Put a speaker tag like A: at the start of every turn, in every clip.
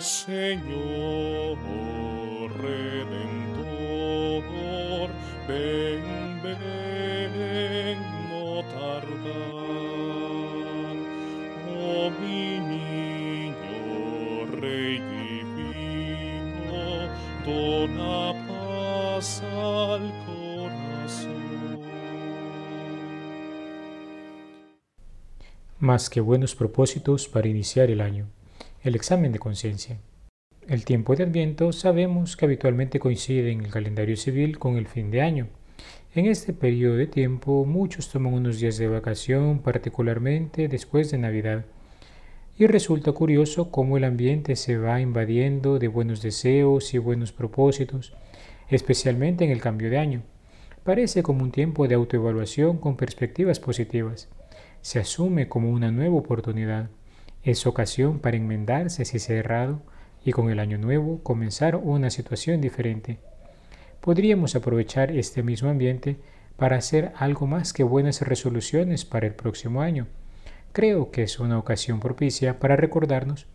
A: Señor Redentor, ven, ven, no tardar. Oh mi niño Rey divino, dona paz al corazón.
B: Más que buenos propósitos para iniciar el año. El examen de conciencia. El tiempo de Adviento sabemos que habitualmente coincide en el calendario civil con el fin de año. En este periodo de tiempo muchos toman unos días de vacación, particularmente después de Navidad. Y resulta curioso cómo el ambiente se va invadiendo de buenos deseos y buenos propósitos, especialmente en el cambio de año. Parece como un tiempo de autoevaluación con perspectivas positivas. Se asume como una nueva oportunidad. Es ocasión para enmendarse si se ha errado y con el año nuevo comenzar una situación diferente. Podríamos aprovechar este mismo ambiente para hacer algo más que buenas resoluciones para el próximo año. Creo que es una ocasión propicia para recordarnos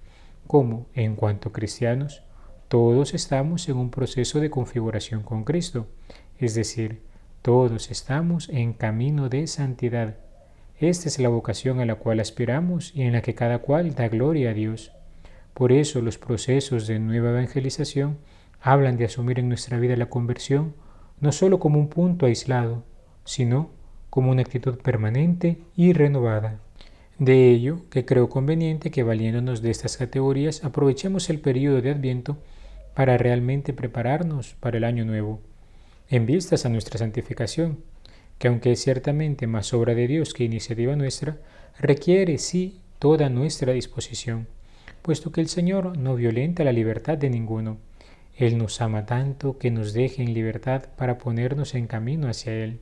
B: cómo, en cuanto cristianos, todos estamos en un proceso de configuración con Cristo, es decir, todos estamos en camino de santidad. Esta es la vocación a la cual aspiramos y en la que cada cual da gloria a Dios. Por eso los procesos de nueva evangelización hablan de asumir en nuestra vida la conversión no solo como un punto aislado, sino como una actitud permanente y renovada. De ello que creo conveniente que valiéndonos de estas categorías aprovechemos el periodo de Adviento para realmente prepararnos para el año nuevo, en vistas a nuestra santificación, que aunque es ciertamente más obra de Dios que iniciativa nuestra, requiere sí toda nuestra disposición, puesto que el Señor no violenta la libertad de ninguno. Él nos ama tanto que nos deje en libertad para ponernos en camino hacia Él.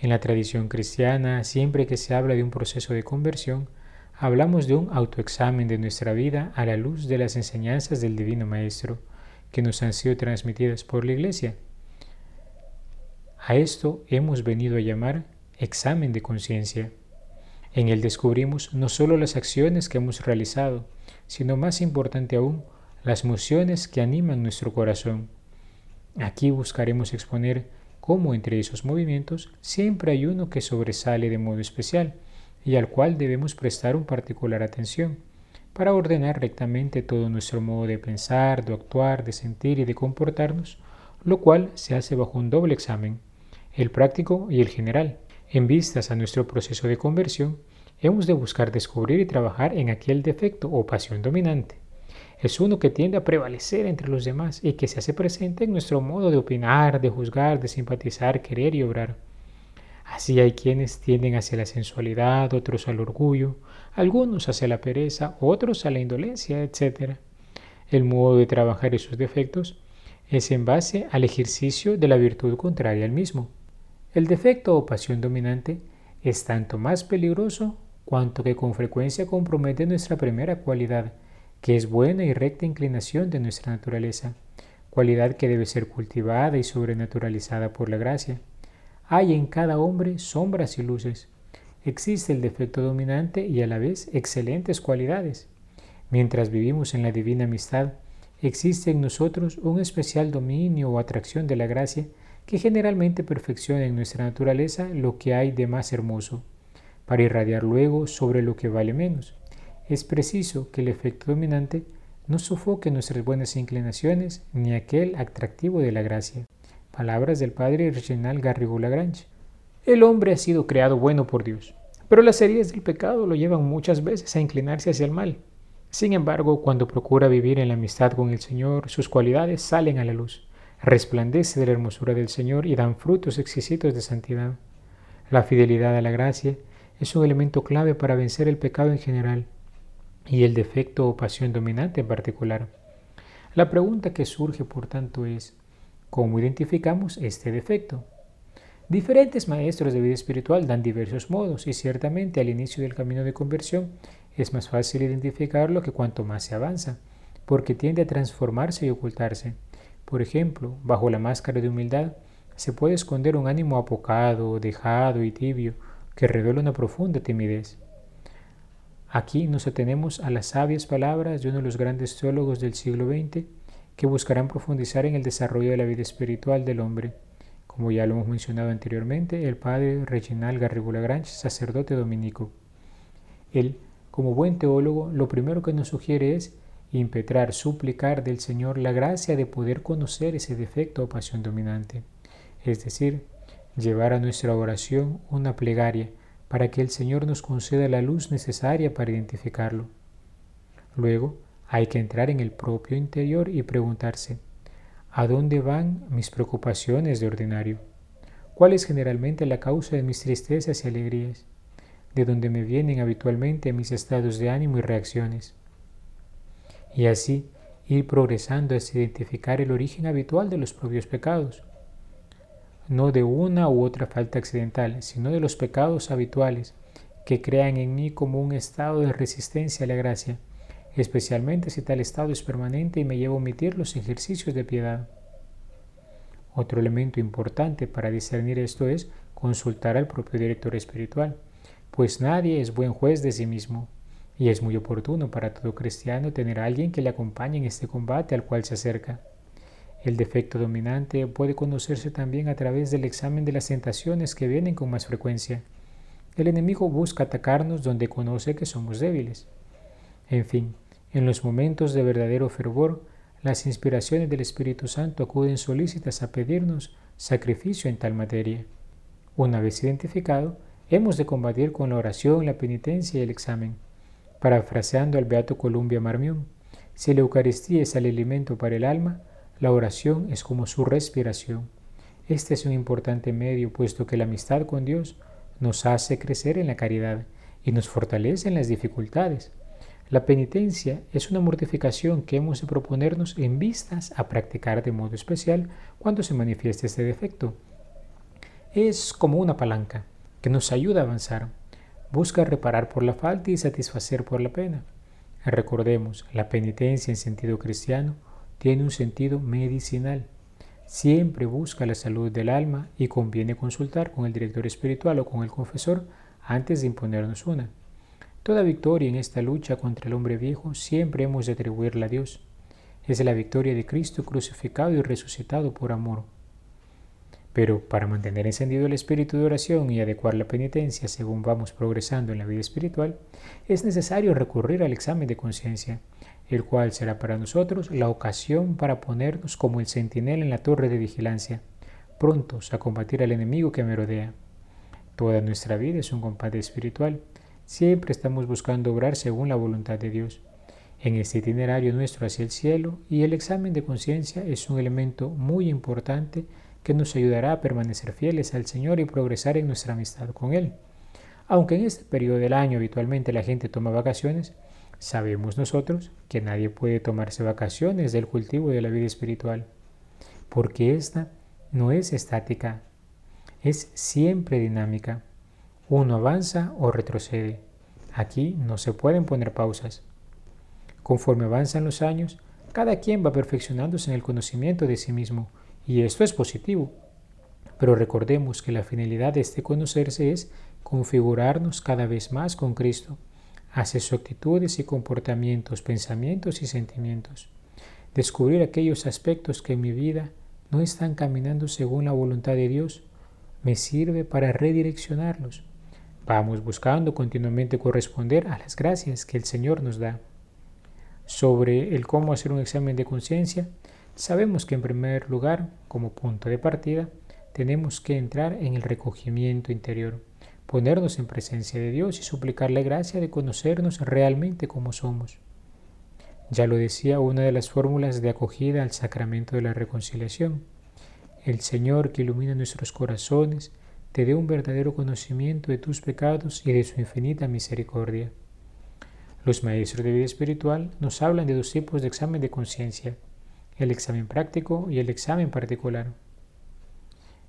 B: En la tradición cristiana, siempre que se habla de un proceso de conversión, hablamos de un autoexamen de nuestra vida a la luz de las enseñanzas del Divino Maestro, que nos han sido transmitidas por la Iglesia a esto hemos venido a llamar examen de conciencia. En él descubrimos no solo las acciones que hemos realizado, sino más importante aún, las emociones que animan nuestro corazón. Aquí buscaremos exponer cómo entre esos movimientos siempre hay uno que sobresale de modo especial y al cual debemos prestar un particular atención para ordenar rectamente todo nuestro modo de pensar, de actuar, de sentir y de comportarnos, lo cual se hace bajo un doble examen el práctico y el general. En vistas a nuestro proceso de conversión, hemos de buscar descubrir y trabajar en aquel defecto o pasión dominante. Es uno que tiende a prevalecer entre los demás y que se hace presente en nuestro modo de opinar, de juzgar, de simpatizar, querer y obrar. Así hay quienes tienden hacia la sensualidad, otros al orgullo, algunos hacia la pereza, otros a la indolencia, etc. El modo de trabajar esos defectos es en base al ejercicio de la virtud contraria al mismo. El defecto o pasión dominante es tanto más peligroso cuanto que con frecuencia compromete nuestra primera cualidad, que es buena y recta inclinación de nuestra naturaleza, cualidad que debe ser cultivada y sobrenaturalizada por la gracia. Hay en cada hombre sombras y luces. Existe el defecto dominante y a la vez excelentes cualidades. Mientras vivimos en la divina amistad, existe en nosotros un especial dominio o atracción de la gracia que generalmente perfecciona en nuestra naturaleza lo que hay de más hermoso, para irradiar luego sobre lo que vale menos. Es preciso que el efecto dominante no sofoque nuestras buenas inclinaciones ni aquel atractivo de la gracia. Palabras del padre Reginald Garrigou Lagrange. El hombre ha sido creado bueno por Dios, pero las heridas del pecado lo llevan muchas veces a inclinarse hacia el mal. Sin embargo, cuando procura vivir en la amistad con el Señor, sus cualidades salen a la luz resplandece de la hermosura del Señor y dan frutos exquisitos de santidad. La fidelidad a la gracia es un elemento clave para vencer el pecado en general y el defecto o pasión dominante en particular. La pregunta que surge, por tanto, es, ¿cómo identificamos este defecto? Diferentes maestros de vida espiritual dan diversos modos y ciertamente al inicio del camino de conversión es más fácil identificarlo que cuanto más se avanza, porque tiende a transformarse y ocultarse. Por ejemplo, bajo la máscara de humildad se puede esconder un ánimo apocado, dejado y tibio que revela una profunda timidez. Aquí nos atenemos a las sabias palabras de uno de los grandes teólogos del siglo XX que buscarán profundizar en el desarrollo de la vida espiritual del hombre, como ya lo hemos mencionado anteriormente, el padre Reginald Garrigou Lagrange, sacerdote dominico. Él, como buen teólogo, lo primero que nos sugiere es impetrar, suplicar del Señor la gracia de poder conocer ese defecto o pasión dominante, es decir, llevar a nuestra oración una plegaria para que el Señor nos conceda la luz necesaria para identificarlo. Luego, hay que entrar en el propio interior y preguntarse, ¿a dónde van mis preocupaciones de ordinario? ¿Cuál es generalmente la causa de mis tristezas y alegrías? ¿De dónde me vienen habitualmente mis estados de ánimo y reacciones? Y así ir progresando hasta identificar el origen habitual de los propios pecados, no de una u otra falta accidental, sino de los pecados habituales que crean en mí como un estado de resistencia a la gracia, especialmente si tal estado es permanente y me lleva a omitir los ejercicios de piedad. Otro elemento importante para discernir esto es consultar al propio director espiritual, pues nadie es buen juez de sí mismo, y es muy oportuno para todo cristiano tener a alguien que le acompañe en este combate al cual se acerca. El defecto dominante puede conocerse también a través del examen de las tentaciones que vienen con más frecuencia. El enemigo busca atacarnos donde conoce que somos débiles. En fin, en los momentos de verdadero fervor, las inspiraciones del Espíritu Santo acuden solícitas a pedirnos sacrificio en tal materia. Una vez identificado, hemos de combatir con la oración, la penitencia y el examen. Parafraseando al Beato Columbia Marmión, si la Eucaristía es el alimento para el alma, la oración es como su respiración. Este es un importante medio, puesto que la amistad con Dios nos hace crecer en la caridad y nos fortalece en las dificultades. La penitencia es una mortificación que hemos de proponernos en vistas a practicar de modo especial cuando se manifieste este defecto. Es como una palanca que nos ayuda a avanzar. Busca reparar por la falta y satisfacer por la pena. Recordemos, la penitencia en sentido cristiano tiene un sentido medicinal. Siempre busca la salud del alma y conviene consultar con el director espiritual o con el confesor antes de imponernos una. Toda victoria en esta lucha contra el hombre viejo siempre hemos de atribuirla a Dios. Es la victoria de Cristo crucificado y resucitado por amor. Pero para mantener encendido el espíritu de oración y adecuar la penitencia según vamos progresando en la vida espiritual, es necesario recurrir al examen de conciencia el cual será para nosotros la ocasión para ponernos como el centinela en la torre de vigilancia, prontos a combatir al enemigo que me rodea. Toda nuestra vida es un combate espiritual. Siempre estamos buscando obrar según la voluntad de Dios. En este itinerario nuestro hacia el cielo y el examen de conciencia es un elemento muy importante que nos ayudará a permanecer fieles al Señor y progresar en nuestra amistad con Él. Aunque en este periodo del año habitualmente la gente toma vacaciones, Sabemos nosotros que nadie puede tomarse vacaciones del cultivo de la vida espiritual, porque esta no es estática, es siempre dinámica. Uno avanza o retrocede. Aquí no se pueden poner pausas. Conforme avanzan los años, cada quien va perfeccionándose en el conocimiento de sí mismo, y esto es positivo. Pero recordemos que la finalidad de este conocerse es configurarnos cada vez más con Cristo hacia sus actitudes y comportamientos, pensamientos y sentimientos. Descubrir aquellos aspectos que en mi vida no están caminando según la voluntad de Dios me sirve para redireccionarlos. Vamos buscando continuamente corresponder a las gracias que el Señor nos da. Sobre el cómo hacer un examen de conciencia, sabemos que en primer lugar, como punto de partida, tenemos que entrar en el recogimiento interior ponernos en presencia de Dios y suplicarle gracia de conocernos realmente como somos. Ya lo decía una de las fórmulas de acogida al sacramento de la reconciliación. El Señor que ilumina nuestros corazones te dé un verdadero conocimiento de tus pecados y de su infinita misericordia. Los maestros de vida espiritual nos hablan de dos tipos de examen de conciencia, el examen práctico y el examen particular.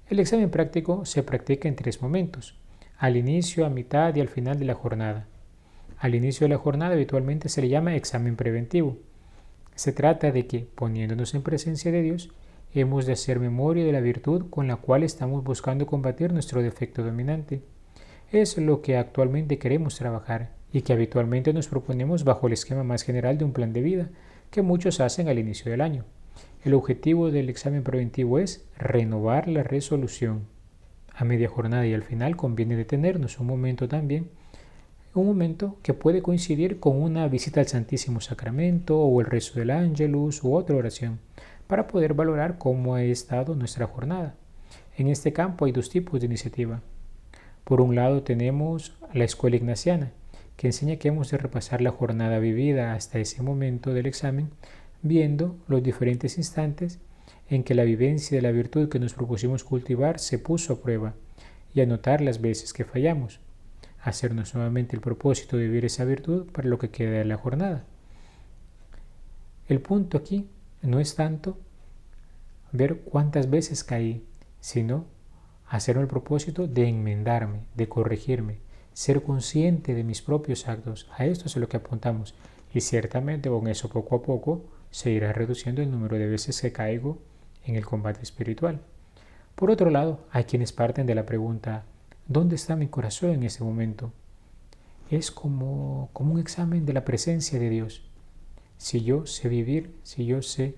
B: El examen práctico se practica en tres momentos al inicio, a mitad y al final de la jornada. Al inicio de la jornada habitualmente se le llama examen preventivo. Se trata de que, poniéndonos en presencia de Dios, hemos de hacer memoria de la virtud con la cual estamos buscando combatir nuestro defecto dominante. Es lo que actualmente queremos trabajar y que habitualmente nos proponemos bajo el esquema más general de un plan de vida que muchos hacen al inicio del año. El objetivo del examen preventivo es renovar la resolución. A media jornada y al final conviene detenernos un momento también, un momento que puede coincidir con una visita al Santísimo Sacramento o el rezo del Ángelus u otra oración, para poder valorar cómo ha estado nuestra jornada. En este campo hay dos tipos de iniciativa. Por un lado tenemos la escuela ignaciana, que enseña que hemos de repasar la jornada vivida hasta ese momento del examen, viendo los diferentes instantes en que la vivencia de la virtud que nos propusimos cultivar se puso a prueba y anotar las veces que fallamos, hacernos nuevamente el propósito de vivir esa virtud para lo que queda de la jornada. El punto aquí no es tanto ver cuántas veces caí, sino hacerme el propósito de enmendarme, de corregirme, ser consciente de mis propios actos. A esto es a lo que apuntamos. Y ciertamente con eso poco a poco se irá reduciendo el número de veces que caigo en el combate espiritual. Por otro lado, hay quienes parten de la pregunta, ¿dónde está mi corazón en ese momento? Es como, como un examen de la presencia de Dios. Si yo sé vivir, si yo sé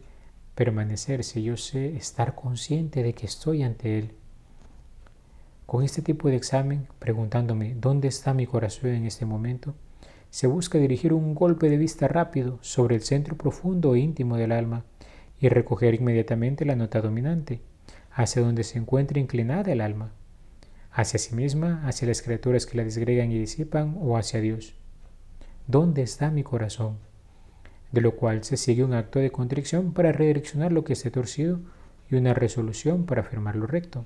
B: permanecer, si yo sé estar consciente de que estoy ante Él, con este tipo de examen, preguntándome dónde está mi corazón en este momento, se busca dirigir un golpe de vista rápido sobre el centro profundo e íntimo del alma y recoger inmediatamente la nota dominante, hacia donde se encuentra inclinada el alma, hacia sí misma, hacia las criaturas que la desgregan y disipan o hacia Dios. ¿Dónde está mi corazón? De lo cual se sigue un acto de contrición para redireccionar lo que esté torcido y una resolución para afirmar lo recto.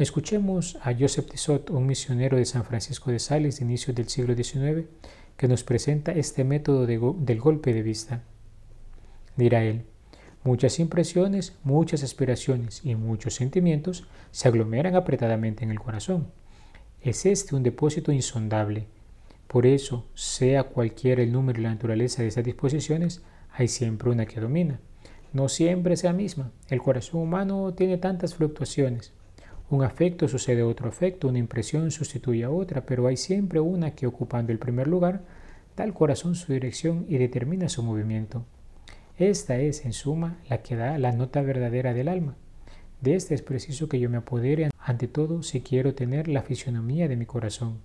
B: Escuchemos a Joseph Tissot, un misionero de San Francisco de Sales de inicios del siglo XIX, que nos presenta este método del golpe de vista. Dirá él, muchas impresiones, muchas aspiraciones y muchos sentimientos se aglomeran apretadamente en el corazón. Es este un depósito insondable. Por eso, sea cualquiera el número y la naturaleza de esas disposiciones, hay siempre una que domina. No siempre es la misma. El corazón humano tiene tantas fluctuaciones. Un afecto sucede a otro afecto, una impresión sustituye a otra, pero hay siempre una que ocupando el primer lugar da al corazón su dirección y determina su movimiento. Esta es, en suma, la que da la nota verdadera del alma. De esta es preciso que yo me apodere ante todo si quiero tener la fisionomía de mi corazón.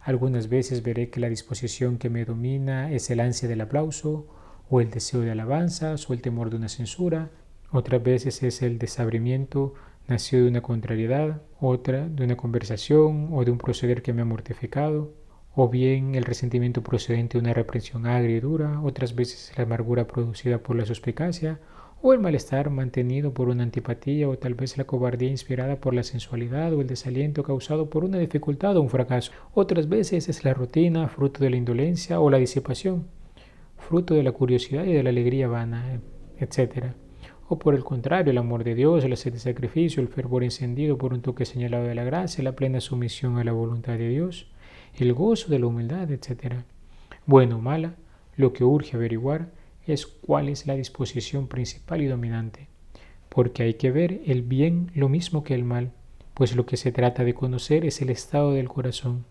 B: Algunas veces veré que la disposición que me domina es el ansia del aplauso, o el deseo de alabanzas, o el temor de una censura. Otras veces es el desabrimiento nació de una contrariedad, otra de una conversación o de un proceder que me ha mortificado, o bien el resentimiento procedente de una reprensión agria y dura, otras veces la amargura producida por la suspicacia, o el malestar mantenido por una antipatía, o tal vez la cobardía inspirada por la sensualidad, o el desaliento causado por una dificultad o un fracaso. Otras veces es la rutina, fruto de la indolencia o la disipación, fruto de la curiosidad y de la alegría vana, etc o por el contrario, el amor de Dios, el sed de sacrificio, el fervor encendido por un toque señalado de la gracia, la plena sumisión a la voluntad de Dios, el gozo de la humildad, etc. Bueno o mala, lo que urge averiguar es cuál es la disposición principal y dominante, porque hay que ver el bien lo mismo que el mal, pues lo que se trata de conocer es el estado del corazón.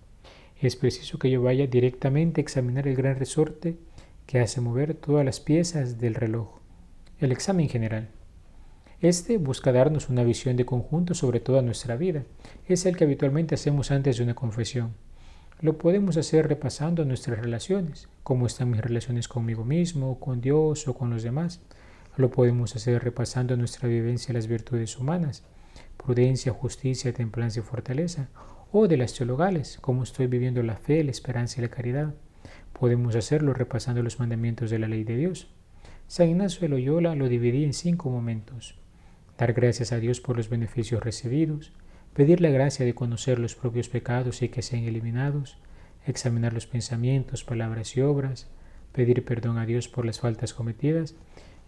B: Es preciso que yo vaya directamente a examinar el gran resorte que hace mover todas las piezas del reloj el examen general. Este busca darnos una visión de conjunto sobre toda nuestra vida. Es el que habitualmente hacemos antes de una confesión. Lo podemos hacer repasando nuestras relaciones, cómo están mis relaciones conmigo mismo, con Dios o con los demás. Lo podemos hacer repasando nuestra vivencia de las virtudes humanas, prudencia, justicia, templanza y fortaleza, o de las teologales, cómo estoy viviendo la fe, la esperanza y la caridad. Podemos hacerlo repasando los mandamientos de la ley de Dios. San Ignacio de Loyola lo dividí en cinco momentos. Dar gracias a Dios por los beneficios recibidos, pedir la gracia de conocer los propios pecados y que sean eliminados, examinar los pensamientos, palabras y obras, pedir perdón a Dios por las faltas cometidas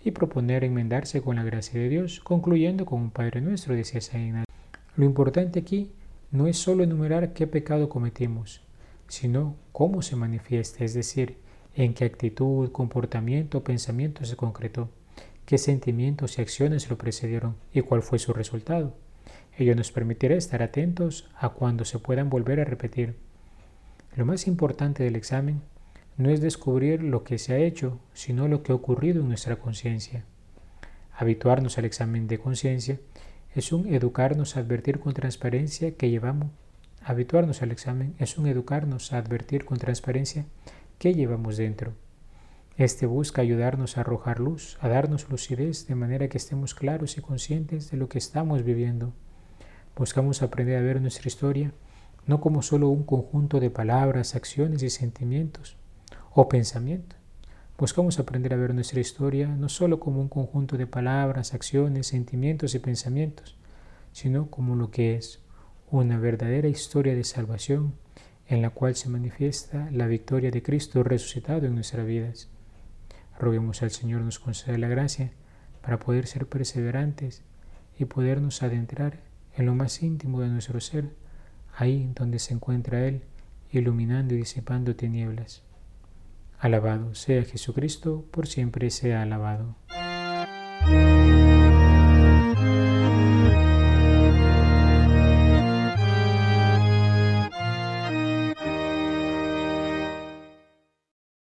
B: y proponer enmendarse con la gracia de Dios, concluyendo con un Padre nuestro, decía San Ignacio. Lo importante aquí no es solo enumerar qué pecado cometimos, sino cómo se manifiesta, es decir, en qué actitud, comportamiento pensamiento se concretó, qué sentimientos y acciones lo precedieron y cuál fue su resultado. Ello nos permitirá estar atentos a cuando se puedan volver a repetir. Lo más importante del examen no es descubrir lo que se ha hecho, sino lo que ha ocurrido en nuestra conciencia. Habituarnos al examen de conciencia es un educarnos a advertir con transparencia que llevamos. Habituarnos al examen es un educarnos a advertir con transparencia que llevamos dentro. Este busca ayudarnos a arrojar luz, a darnos lucidez de manera que estemos claros y conscientes de lo que estamos viviendo. Buscamos aprender a ver nuestra historia no como solo un conjunto de palabras, acciones y sentimientos o pensamientos. Buscamos aprender a ver nuestra historia no solo como un conjunto de palabras, acciones, sentimientos y pensamientos, sino como lo que es una verdadera historia de salvación en la cual se manifiesta la victoria de Cristo resucitado en nuestras vidas. Roguemos al Señor nos conceda la gracia para poder ser perseverantes y podernos adentrar en lo más íntimo de nuestro ser, ahí donde se encuentra Él, iluminando y disipando tinieblas. Alabado sea Jesucristo, por siempre sea alabado.